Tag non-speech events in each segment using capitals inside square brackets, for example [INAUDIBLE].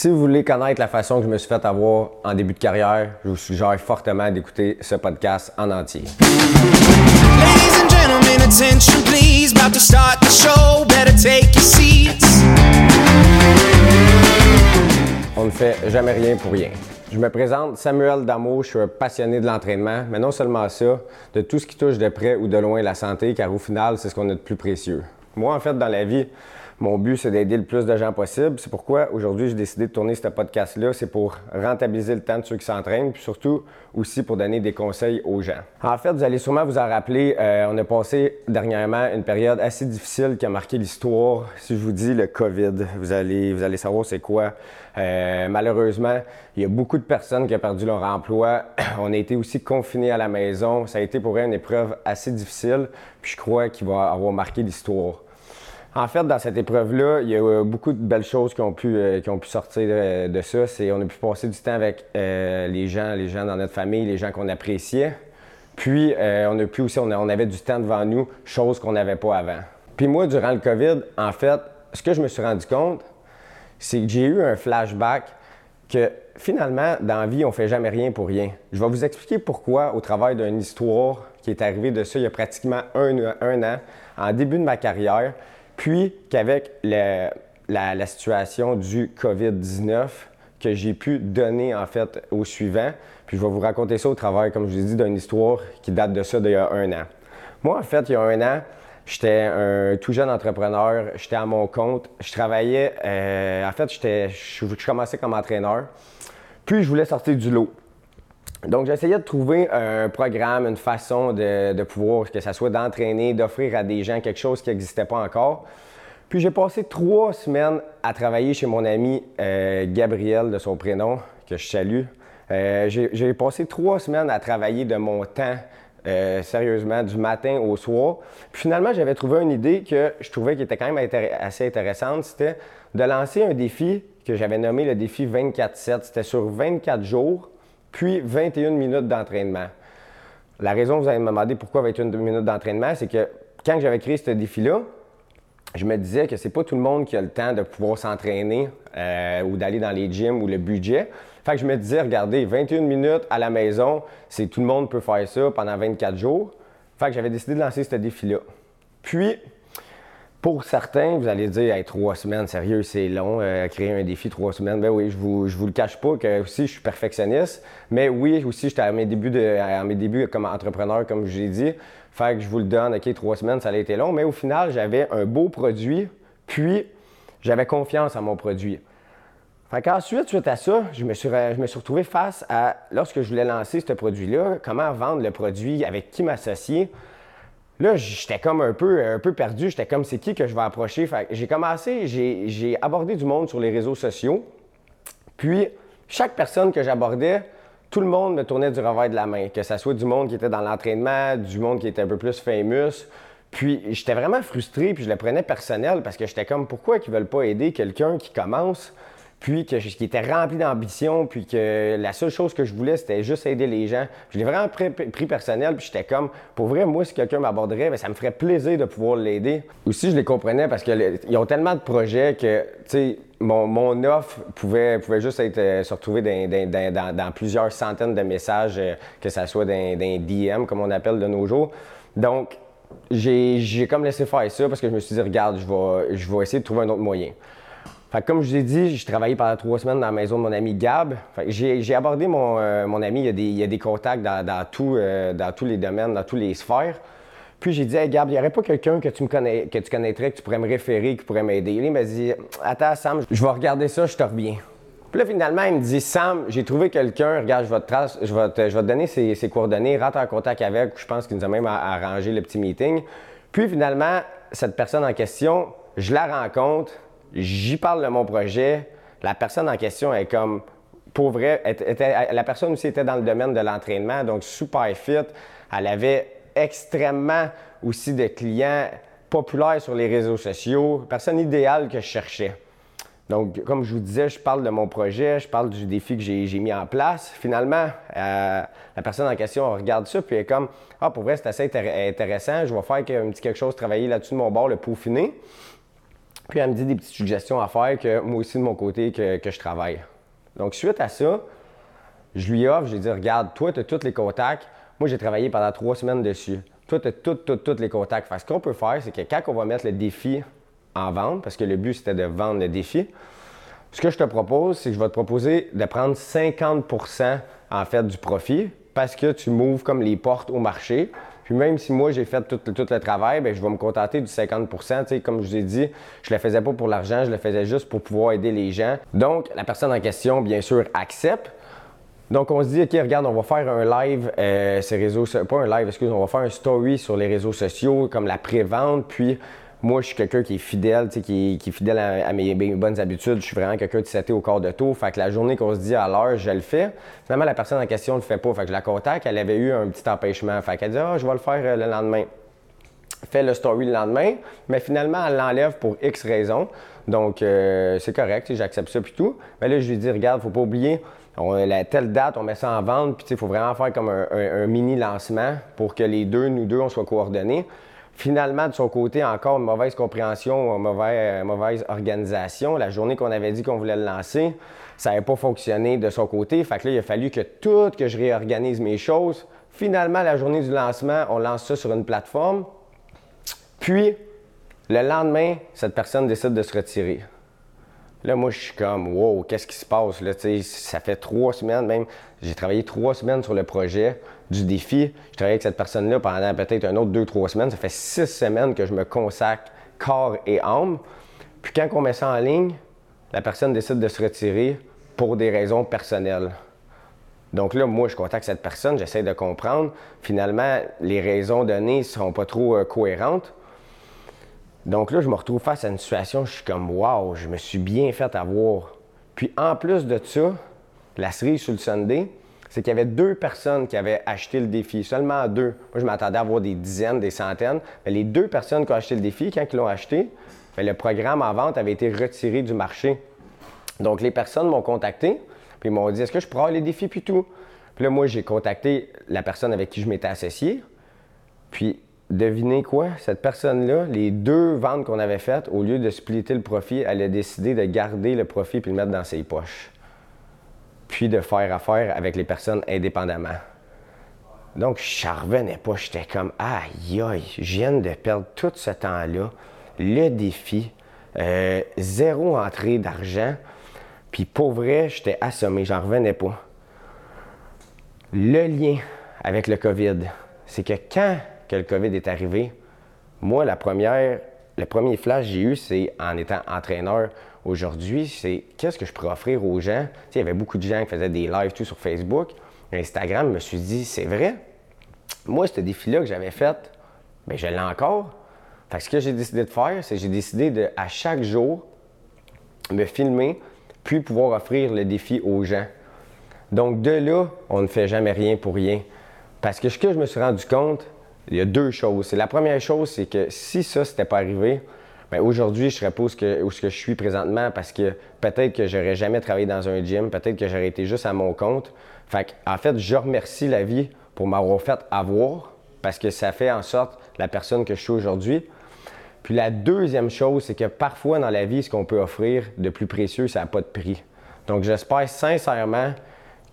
Si vous voulez connaître la façon que je me suis fait avoir en début de carrière, je vous suggère fortement d'écouter ce podcast en entier. Ladies and gentlemen, attention please. About to start the show. Better take your seats. On ne fait jamais rien pour rien. Je me présente Samuel Damo, je suis un passionné de l'entraînement, mais non seulement ça, de tout ce qui touche de près ou de loin la santé, car au final, c'est ce qu'on a de plus précieux. Moi, en fait, dans la vie, mon but, c'est d'aider le plus de gens possible. C'est pourquoi aujourd'hui, j'ai décidé de tourner ce podcast-là. C'est pour rentabiliser le temps de ceux qui s'entraînent, puis surtout aussi pour donner des conseils aux gens. En fait, vous allez sûrement vous en rappeler, euh, on a passé dernièrement une période assez difficile qui a marqué l'histoire. Si je vous dis le COVID, vous allez, savoir c'est quoi. Euh, malheureusement, il y a beaucoup de personnes qui ont perdu leur emploi. [CLEARS THROAT] On a été aussi confinés à la maison. Ça a été pour eux une épreuve assez difficile, puis je crois qu'il va avoir marqué l'histoire. En fait, dans cette épreuve-là, il y a euh, beaucoup de belles choses qui ont pu, euh, sortir de, ça. C'est, on a pu passer du temps avec euh, les gens, les gens dans notre famille, les gens qu'on appréciait. Puis, on a pu aussi, on, avait du temps devant nous, chose qu'on n'avait pas avant. Puis moi, durant le COVID, en fait, ce que je me suis rendu compte, c'est que j'ai eu un flashback que finalement, dans la vie, on fait jamais rien pour rien. Je vais vous expliquer pourquoi au travers d'une histoire qui est arrivée de ça il y a pratiquement un an, en début de ma carrière. Puis qu'avec la, situation du COVID-19, que j'ai pu donner en fait au suivant. Puis je vais vous raconter ça au travers, comme je vous ai dit, d'une histoire qui date de ça d'il y a un an. Moi, en fait, il y a un an, j'étais un tout jeune entrepreneur, j'étais à mon compte, je travaillais, euh, en fait, je, commençais comme entraîneur, puis je voulais sortir du lot. Donc, j'essayais de trouver un programme, une façon de, pouvoir, que ce soit d'entraîner, d'offrir à des gens quelque chose qui n'existait pas encore. Puis j'ai passé trois semaines à travailler chez mon ami euh, Gabriel, de son prénom, que je salue. Euh, j'ai passé trois semaines à travailler de mon temps, euh, sérieusement, du matin au soir. Puis finalement, j'avais trouvé une idée que je trouvais qui était quand même assez intéressante. C'était de lancer un défi que j'avais nommé le défi 24-7. C'était sur 24 jours puis 21 minutes d'entraînement. La raison, vous allez me demander pourquoi 21 minutes d'entraînement, c'est que quand j'avais créé ce défi-là, je me disais que c'est pas tout le monde qui a le temps de pouvoir s'entraîner euh, ou d'aller dans les gyms ou le budget. Fait que je me disais, regardez, 21 minutes à la maison, c'est tout le monde peut faire ça pendant 24 jours. Fait que j'avais décidé de lancer ce défi-là. Puis, pour certains, vous allez dire, trois semaines, sérieux, c'est long, euh, créer un défi trois semaines. Ben oui, je vous, je vous le cache pas que aussi je suis perfectionniste, mais oui, aussi j'étais à mes débuts de, à mes débuts comme entrepreneur, comme je l'ai dit. Fait que je vous le donne, ok, trois semaines, ça a été long, mais au final, j'avais un beau produit, puis j'avais confiance en mon produit. Fait qu'ensuite, suite à ça, je me, suis, je me suis retrouvé face à, lorsque je voulais lancer ce produit-là, comment vendre le produit, avec qui m'associer. Là, j'étais comme un peu, un peu perdu. J'étais comme, c'est qui que je vais approcher? j'ai commencé, j'ai abordé du monde sur les réseaux sociaux. Puis, chaque personne que j'abordais, tout le monde me tournait du revers de la main. Que ce soit du monde qui était dans l'entraînement, du monde qui était un peu plus famous. Puis, j'étais vraiment frustré, puis je le prenais personnel parce que j'étais comme, pourquoi ils veulent pas aider quelqu'un qui commence? Puis que, qui était rempli d'ambition, puis que la seule chose que je voulais, c'était juste aider les gens. Je l'ai vraiment pris, personnel, puis j'étais comme, pour vrai, moi, si quelqu'un m'aborderait, ben, ça me ferait plaisir de pouvoir l'aider. Aussi, je les comprenais parce qu'ils ont tellement de projets que, tu sais, mon, offre pouvait, juste être, euh, se retrouver dans, plusieurs centaines de messages, euh, que ce soit dans, DM, comme on appelle de nos jours. Donc, j'ai comme laissé faire ça parce que je me suis dit, regarde, je vais essayer de trouver un autre moyen. Fait comme je vous ai dit, j'ai travaillé pendant trois semaines dans la maison de mon ami Gab. J'ai abordé mon, euh, mon, ami, il y a des, contacts dans, tout, euh, dans tous les domaines, dans tous les sphères. Puis j'ai dit, hey Gab, il n'y aurait pas quelqu'un que tu que tu connaîtrais, que tu pourrais me référer, qui pourrait m'aider? Il m'a dit, attends Sam, je vais regarder ça, je te reviens. Puis là, finalement, il me dit, Sam, j'ai trouvé quelqu'un, regarde, je vais te donner ses, ses, coordonnées, rentre en contact avec, je pense qu'il nous a même arrangé le petit meeting. Puis finalement, cette personne en question, je la rencontre, J'y parle de mon projet. La personne en question est comme, pour vrai, la personne aussi était dans le domaine de l'entraînement, donc super fit. Elle avait extrêmement aussi de clients populaires sur les réseaux sociaux, personne idéale que je cherchais. Donc, comme je vous disais, je parle de mon projet, je parle du défi que j'ai mis en place. Finalement, euh, la personne en question regarde ça, puis elle est comme Ah, pour vrai, c'est assez intéressant, je vais faire un petit quelque chose, travailler là-dessus de mon bord, le peaufiner. Puis elle me dit des petites suggestions à faire que moi aussi de mon côté que, que je travaille. Donc suite à ça, je lui offre, je lui dis regarde, toi tu as tous les contacts. Moi j'ai travaillé pendant trois semaines dessus. Toi tu as tous, tous, tous les contacts. Fait, ce qu'on peut faire, c'est que quand on va mettre le défi en vente, parce que le but c'était de vendre le défi, ce que je te propose, c'est que je vais te proposer de prendre 50% en fait du profit parce que tu m'ouvres comme les portes au marché. Puis même si moi j'ai fait tout, le travail, bien, je vais me contenter du 50 tu sais, Comme je vous ai dit, je le faisais pas pour l'argent, je le faisais juste pour pouvoir aider les gens. Donc, la personne en question, bien sûr, accepte. Donc, on se dit, OK, regarde, on va faire un live, euh, ces réseaux, pas un live, excuse, on va faire un story sur les réseaux sociaux, comme la pré-vente, puis moi, je suis quelqu'un qui est fidèle, qui, qui est fidèle à, mes, bonnes habitudes. Je suis vraiment quelqu'un de seté au corps de tour. Fait que la journée qu'on se dit à l'heure, je le fais. Finalement, la personne en question ne le fait pas. Fait que je la contacte, elle avait eu un petit empêchement. Fait qu'elle dit, ah, je vais le faire euh, le lendemain. Fait le story le lendemain, mais finalement, elle l'enlève pour X raisons. Donc, euh, c'est correct, j'accepte ça puis tout. Mais là, je lui dis, regarde, faut pas oublier, on, la telle date, on met ça en vente, puis il faut vraiment faire comme un, un mini lancement pour que les deux, nous deux, on soit coordonnés. Finalement, de son côté, encore une mauvaise compréhension, une mauvaise, mauvaise organisation. La journée qu'on avait dit qu'on voulait le lancer, ça n'avait pas fonctionné de son côté. Fait que là, il a fallu que tout, que je réorganise mes choses. Finalement, la journée du lancement, on lance ça sur une plateforme. Puis, le lendemain, cette personne décide de se retirer. Là, moi, je suis comme, wow, qu'est-ce qui se passe? Ça fait trois semaines, même, j'ai travaillé trois semaines sur le projet du défi. Je travaille avec cette personne-là pendant peut-être un autre deux, trois semaines. Ça fait six semaines que je me consacre corps et âme. Puis quand on met ça en ligne, la personne décide de se retirer pour des raisons personnelles. Donc là, moi, je contacte cette personne, j'essaie de comprendre. Finalement, les raisons données ne seront pas trop euh, cohérentes. Donc là, je me retrouve face à une situation, je suis comme, waouh, je me suis bien fait avoir. Puis en plus de ça, la cerise sur le Sunday, c'est qu'il y avait deux personnes qui avaient acheté le défi, seulement deux. Moi, je m'attendais à avoir des dizaines, des centaines. Mais les deux personnes qui ont acheté le défi, quand ils l'ont acheté, ben, le programme en vente avait été retiré du marché. Donc, les personnes m'ont contacté, puis ils m'ont dit Est-ce que je avoir les défis, puis tout? Puis là, moi, j'ai contacté la personne avec qui je m'étais associé. Puis, devinez quoi? Cette personne-là, les deux ventes qu'on avait faites, au lieu de splitter le profit, elle a décidé de garder le profit puis le mettre dans ses poches puis de faire affaire avec les personnes indépendamment. Donc, je revenais pas. J'étais comme, aïe, aïe, je viens de perdre tout ce temps-là, le défi, euh, zéro entrée d'argent, puis pour vrai, j'étais assommé, j'en revenais pas. Le lien avec le COVID, c'est que quand que le COVID est arrivé, moi, la première, le premier flash que j'ai eu, c'est en étant entraîneur aujourd'hui, c'est qu'est-ce que je pourrais offrir aux gens? il y avait beaucoup de gens qui faisaient des lives tout sur Facebook. Instagram, je me suis dit, c'est vrai. Moi, ce défi-là que j'avais fait, bien, je l'ai encore. Fait ce que j'ai décidé de faire, c'est que j'ai décidé de, à chaque jour, me filmer, puis pouvoir offrir le défi aux gens. Donc, de là, on ne fait jamais rien pour rien. Parce que ce que je me suis rendu compte, il y a deux choses. La première chose, c'est que si ça, n'était pas arrivé, mais aujourd'hui, je serais pas où que je suis présentement parce que peut-être que j'aurais jamais travaillé dans un gym, peut-être que j'aurais été juste à mon compte. Fait en fait, je remercie la vie pour m'avoir fait avoir parce que ça fait en sorte la personne que je suis aujourd'hui. Puis la deuxième chose, c'est que parfois dans la vie, ce qu'on peut offrir de plus précieux, ça n'a pas de prix. Donc j'espère sincèrement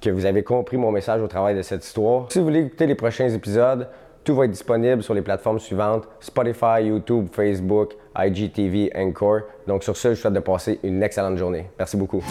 que vous avez compris mon message au travail de cette histoire. Si vous voulez écouter les prochains épisodes, tout va être disponible sur les plateformes suivantes Spotify, YouTube, Facebook, IGTV, Encore. Donc sur ce, je souhaite de passer une excellente journée. Merci beaucoup.